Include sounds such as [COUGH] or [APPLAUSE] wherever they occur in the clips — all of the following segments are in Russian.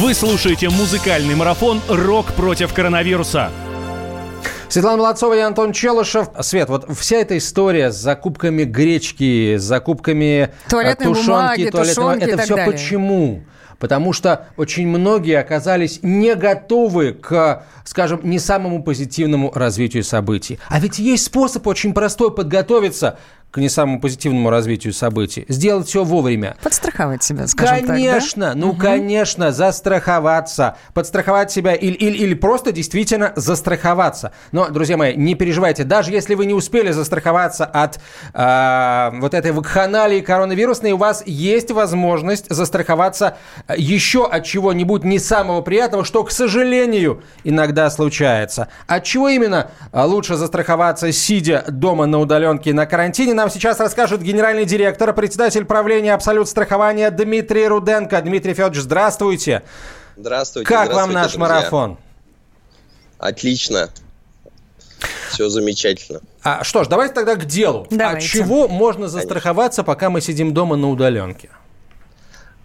Вы слушаете музыкальный марафон «Рок против коронавируса». Светлана Молодцова и Антон Челышев. Свет, вот вся эта история с закупками гречки, с закупками э, туалетной тушенки, бумаги, туалетной тушенки это все далее. почему? Потому что очень многие оказались не готовы к, скажем, не самому позитивному развитию событий. А ведь есть способ очень простой подготовиться к не самому позитивному развитию событий. Сделать все вовремя. Подстраховать себя, скажем конечно, так, да? ну, угу. конечно, застраховаться. Подстраховать себя или, или, или просто действительно застраховаться. Но, друзья мои, не переживайте. Даже если вы не успели застраховаться от э, вот этой вакханалии коронавирусной, у вас есть возможность застраховаться еще от чего-нибудь не самого приятного, что, к сожалению, иногда случается. От чего именно лучше застраховаться, сидя дома на удаленке на карантине, нам сейчас расскажет генеральный директор, председатель правления «Абсолют страхования» Дмитрий Руденко. Дмитрий Федорович, здравствуйте. Здравствуйте. Как здравствуйте, вам наш друзья. марафон? Отлично. Все замечательно. А, что ж, давайте тогда к делу. Давайте. От чего можно застраховаться, пока мы сидим дома на удаленке?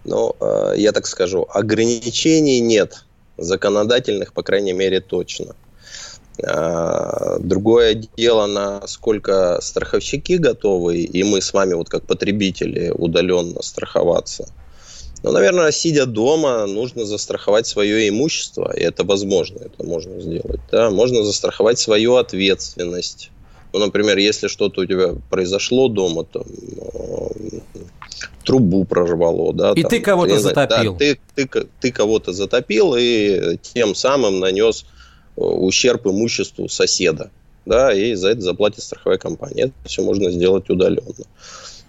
Ну, э, я так скажу, ограничений нет. Законодательных, по крайней мере, точно. А, Другое дело, насколько страховщики готовы, и мы с вами, вот как потребители, удаленно страховаться. Ну, наверное, сидя дома, нужно застраховать свое имущество, и это возможно, это можно сделать. Да? Можно застраховать свою ответственность. Ну, например, если что-то у тебя произошло дома, там, э, трубу прорвало, да. И там, ты кого-то затопил. Да, ты, ты, ты кого-то затопил и тем самым нанес э, ущерб имуществу соседа, да, и за это заплатит страховая компания. Это все можно сделать удаленно.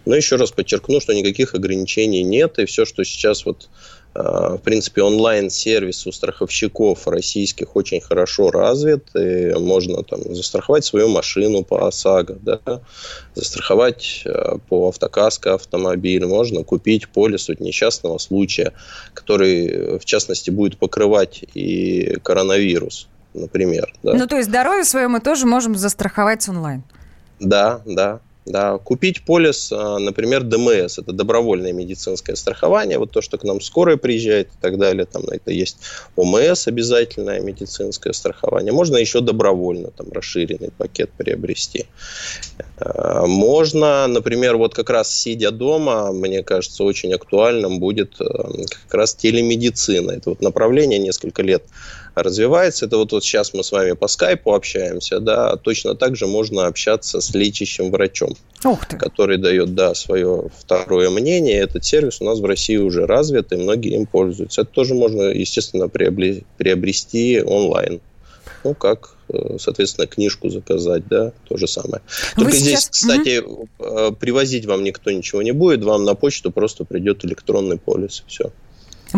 Но еще раз подчеркну, что никаких ограничений нет, и все, что сейчас вот, э, в принципе, онлайн-сервис у страховщиков российских очень хорошо развит, и можно там застраховать свою машину по ОСАГО, да, застраховать э, по автокаско автомобиль, можно купить полис от несчастного случая, который, э, в частности, будет покрывать и коронавирус, например. Да. Ну, то есть здоровье свое мы тоже можем застраховать онлайн. Да, да. Да, купить полис, а, например, ДМС, это добровольное медицинское страхование, вот то, что к нам скорая приезжает и так далее, там это есть ОМС, обязательное медицинское страхование, можно еще добровольно там расширенный пакет приобрести. А, Можно, например, вот как раз сидя дома, мне кажется, очень актуальным будет а, как раз телемедицина. Это вот направление несколько лет развивается. Это вот, вот сейчас мы с вами по скайпу общаемся, да, точно так же можно общаться с лечащим врачом, который дает, да, свое второе мнение. Этот сервис у нас в России уже развит, и многие им пользуются. Это тоже можно, естественно, приобрести, онлайн. Ну, как, э, соответственно, книжку заказать, да, то же самое. Вы Только сейчас- здесь, кстати, э, привозить вам никто ничего не будет, вам на почту просто придет электронный полис, и все.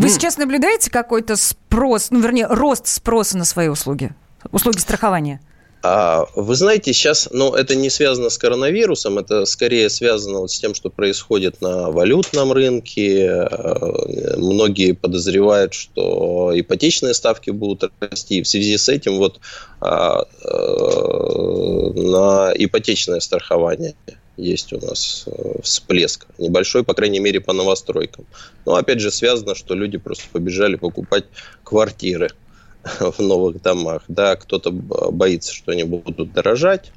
Вы сейчас наблюдаете какой-то спрос, ну, вернее, рост спроса на свои услуги? Услуги страхования? А, Вы знаете, сейчас, ну, это не связано с коронавирусом, это скорее связано вот с тем, что происходит на валютном рынке. Э, Многие подозревают, что ипотечные ставки будут расти. И в связи с этим вот а, э, на ипотечное страхование есть у нас э, всплеск. Небольшой, по крайней мере, по новостройкам. Но опять же связано, что люди просто побежали покупать квартиры [LAUGHS] в новых домах. Да, кто-то боится, что они будут дорожать,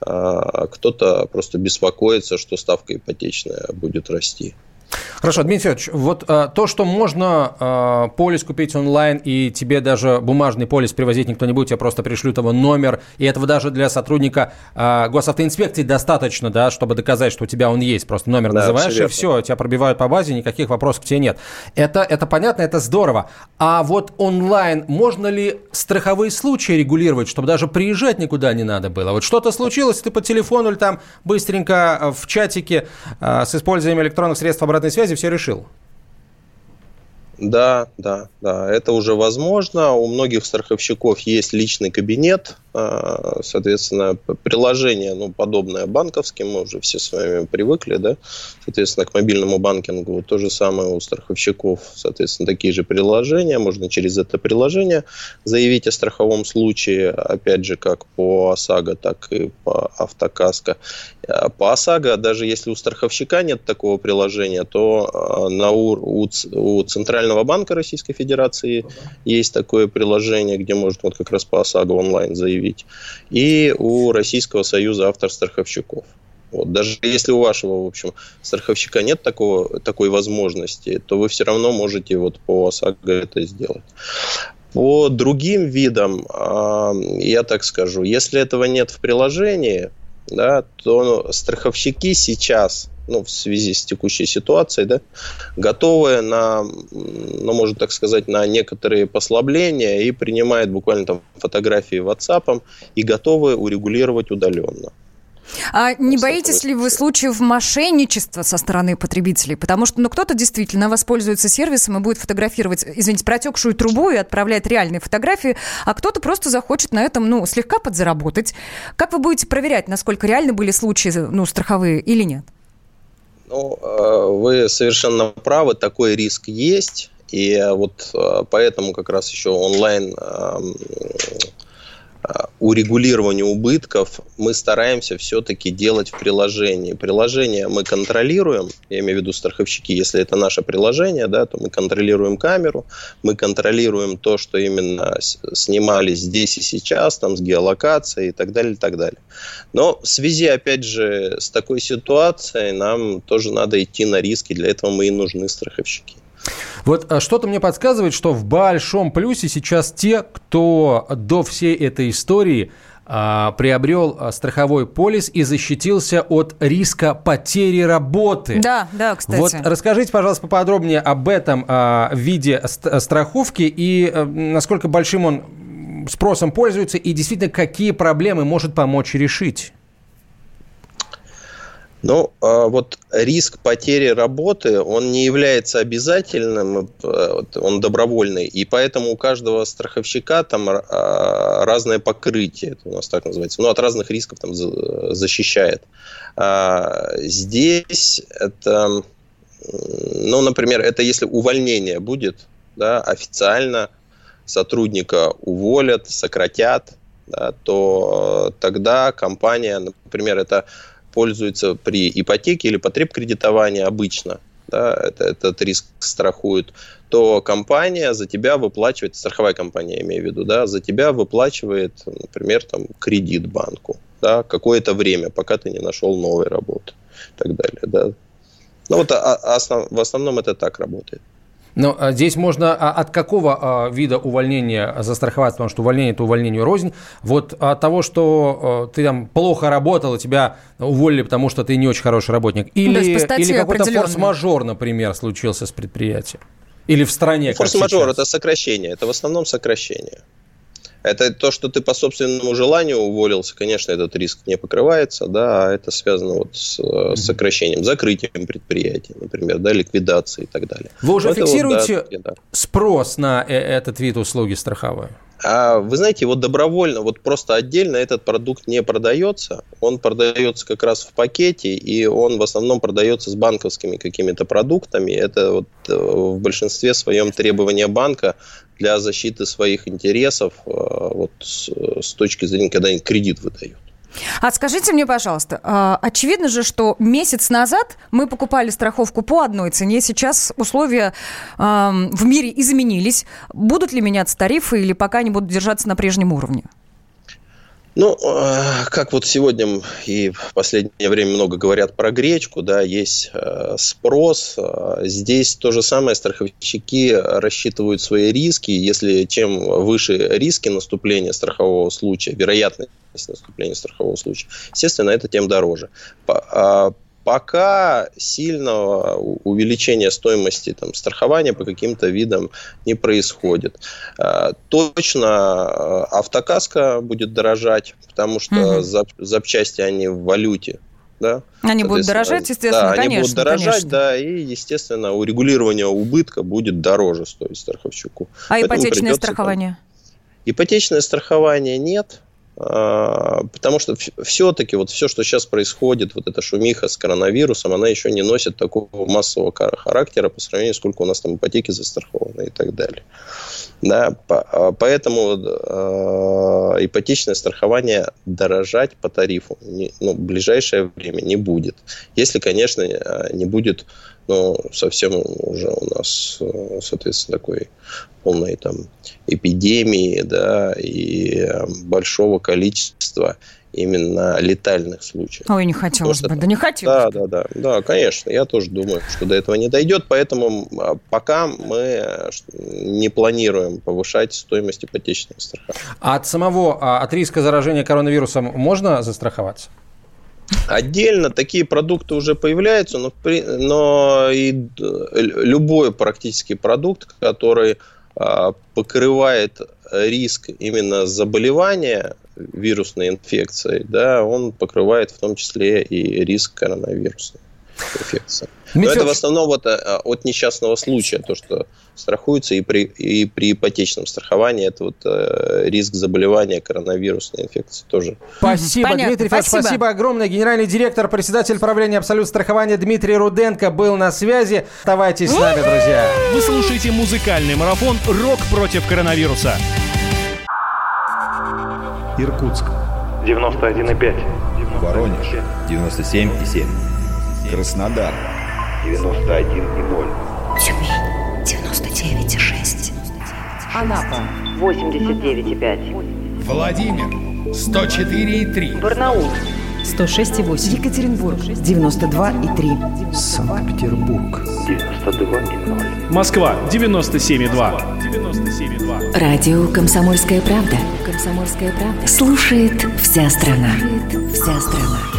а кто-то просто беспокоится, что ставка ипотечная будет расти. Хорошо, Дмитрий Федорович, вот а, то, что можно а, полис купить онлайн, и тебе даже бумажный полис привозить никто не будет, тебе просто пришлют его номер, и этого даже для сотрудника а, госавтоинспекции достаточно, да, чтобы доказать, что у тебя он есть, просто номер Да, называешь, всё и все, тебя пробивают по базе, никаких вопросов к тебе нет. Это, это понятно, это здорово. А вот онлайн, можно ли страховые случаи регулировать, чтобы даже приезжать никуда не надо было? Вот что-то случилось, ты по телефону или там быстренько в чатике а, с использованием электронных средств обратной связи все решил? Да, да, да, это уже возможно. У многих страховщиков есть личный кабинет соответственно, приложение, ну, подобное банковским, мы уже все с вами привыкли, да, соответственно, к мобильному банкингу то же самое у страховщиков, соответственно, такие же приложения, можно через это приложение заявить о страховом случае, опять же, как по ОСАГО, так и по автокаско. А по ОСАГО, даже если у страховщика нет такого приложения, то а, на УР, у, у Центрального банка Российской Федерации есть такое приложение, где можно вот как раз по ОСАГО онлайн заявить заявить, и у Российского союза автор-страховщиков. Вот. Даже если у вашего, в общем, страховщика нет такого, такой возможности, то вы все равно можете вот по ОСАГО это сделать. По другим видам, я так скажу, если этого нет в приложении, да, то страховщики сейчас ну, в связи с текущей ситуацией, да, готовы на, ну, можно так сказать, на некоторые послабления и принимает буквально там фотографии WhatsApp и готовы урегулировать удаленно. А не боитесь ли вы случаев мошенничества со стороны потребителей? Потому что ну, кто-то действительно воспользуется сервисом и будет фотографировать, извините, протекшую трубу и отправлять реальные фотографии, а кто-то просто захочет на этом ну, слегка подзаработать. Как вы будете проверять, насколько реально были случаи ну, страховые или нет? Ну, э, вы совершенно правы, такой риск есть. И вот э, поэтому как раз еще онлайн эм, урегулирования убытков мы стараемся все-таки делать в приложении. Приложение мы контролируем, я имею в виду страховщики, если это наше приложение, да, то мы контролируем камеру, мы контролируем то, что именно снимали здесь и сейчас, там с геолокацией и так далее, и так далее. Но в связи, опять же, с такой ситуацией нам тоже надо идти на риски, для этого мы и нужны страховщики. Вот а, что-то мне подсказывает, что в большом плюсе сейчас те, кто до всей этой истории а, приобрел а, страховой полис и защитился от риска потери работы. Да, да, кстати. Вот расскажите, пожалуйста, поподробнее об этом а, виде страховки и а, насколько большим он спросом пользуется и действительно какие проблемы может помочь решить. Ну, а, вот риск потери работы, он не является обязательным, э, он добровольный, и поэтому у каждого страховщика там а, разное покрытие, это у нас так называется, ну, от разных рисков там защищает. А, здесь это, ну, например, это если увольнение будет, да, официально сотрудника уволят, сократят, да, то тогда компания, например, это пользуется при ипотеке или потребкредитовании обычно, да, это, этот риск страхуют, то компания за тебя выплачивает, страховая компания, имею в виду, да, за тебя выплачивает, например, там, кредит банку, да, какое-то время, пока ты не нашел новой работы и так далее, да. Ну вот а, а основ, в основном это так работает. Но а, здесь можно а, от какого а, вида увольнения застраховаться, потому что увольнение – это увольнению рознь. Вот от того, что ты там плохо работал, и тебя уволили, потому что ты не очень хороший работник. Или, или какой-то форс-мажор, например, случился с предприятием. Или в стране. Форс-мажор – это сокращение. Это в основном сокращение. Это то, что ты по собственному желанию уволился, конечно, этот риск не покрывается, да, а это связано вот с, с сокращением, закрытием предприятия, например, да, ликвидацией и так далее. Вы уже вот фиксируете вот, да, спрос на э, этот вид услуги страховой? А вы знаете, вот добровольно, вот просто отдельно этот продукт не продается. Он продается как раз в пакете, и он в основном продается с банковскими какими-то продуктами. Это вот э, в большинстве своем требования банка для защиты своих интересов э, вот с, с точки зрения, когда они кредит выдают. А скажите мне, пожалуйста, а, очевидно же, что месяц назад мы покупали страховку по одной цене, сейчас условия в мире изменились. Будут ли меняться тарифы или пока они будут держаться на прежнем уровне? Ну, э, как вот сегодня и в последнее время много говорят про гречку, да, есть э, спрос. Э, здесь то же самое, страховщики рассчитывают свои риски. Если чем выше риски наступления страхового случая, вероятность наступления страхового случая, естественно, это тем дороже. Пока сильного увеличения стоимости там, страхования по каким-то видам не происходит. А, точно а, автокаска будет дорожать, потому что угу. запчасти они в валюте. Да? Они будут дорожать, естественно, да, конечно. Они будут дорожать, конечно. да, и, естественно, урегулирование убытка будет дороже стоить страховщику. А Поэтому ипотечное страхование? Там... Ипотечное страхование нет, потому что все-таки вот все, что сейчас происходит, вот эта шумиха с коронавирусом, она еще не носит такого массового характера по сравнению, сколько у нас там ипотеки застрахованы и так далее. Да, а, поэтому э, ипотечное страхование дорожать по тарифу ну, в ближайшее время не будет. Если, конечно, не будет ну, совсем уже у нас, соответственно, такой полной там эпидемии, да, и большого количества именно летальных случаев. Ой, не хотелось бы, да не хотелось Да, да, да, да, конечно, я тоже думаю, что до этого не дойдет, поэтому а, пока мы не планируем повышать стоимость ипотечного страхования. А от самого, а, от риска заражения коронавирусом можно застраховаться? Отдельно такие продукты уже появляются, но, но и любой практически продукт, который а, покрывает риск именно заболевания вирусной инфекцией, да, он покрывает в том числе и риск инфекции. Но это в основном вот э, от несчастного случая, то, что страхуется и при, и при ипотечном страховании, это вот э, риск заболевания коронавирусной инфекцией тоже. Спасибо, Понятно. Дмитрий Федорович, спасибо. спасибо огромное. Генеральный директор, председатель правления Абсолют страхования Дмитрий Руденко был на связи. Оставайтесь с нами, друзья. Вы слушаете музыкальный марафон «Рок против коронавируса». Иркутск. 91,5. Воронеж. 97,7. Краснодар. 91,0. Тюмень 99,6. Анапа 89,5. Владимир 104,3. Барнаул 106,8. Екатеринбург 92,3. Санкт-Петербург 92,0. Москва 97,2. 97,2. Радио «Комсомольская правда». «Комсомольская правда». Слушает вся страна. Слушает вся страна.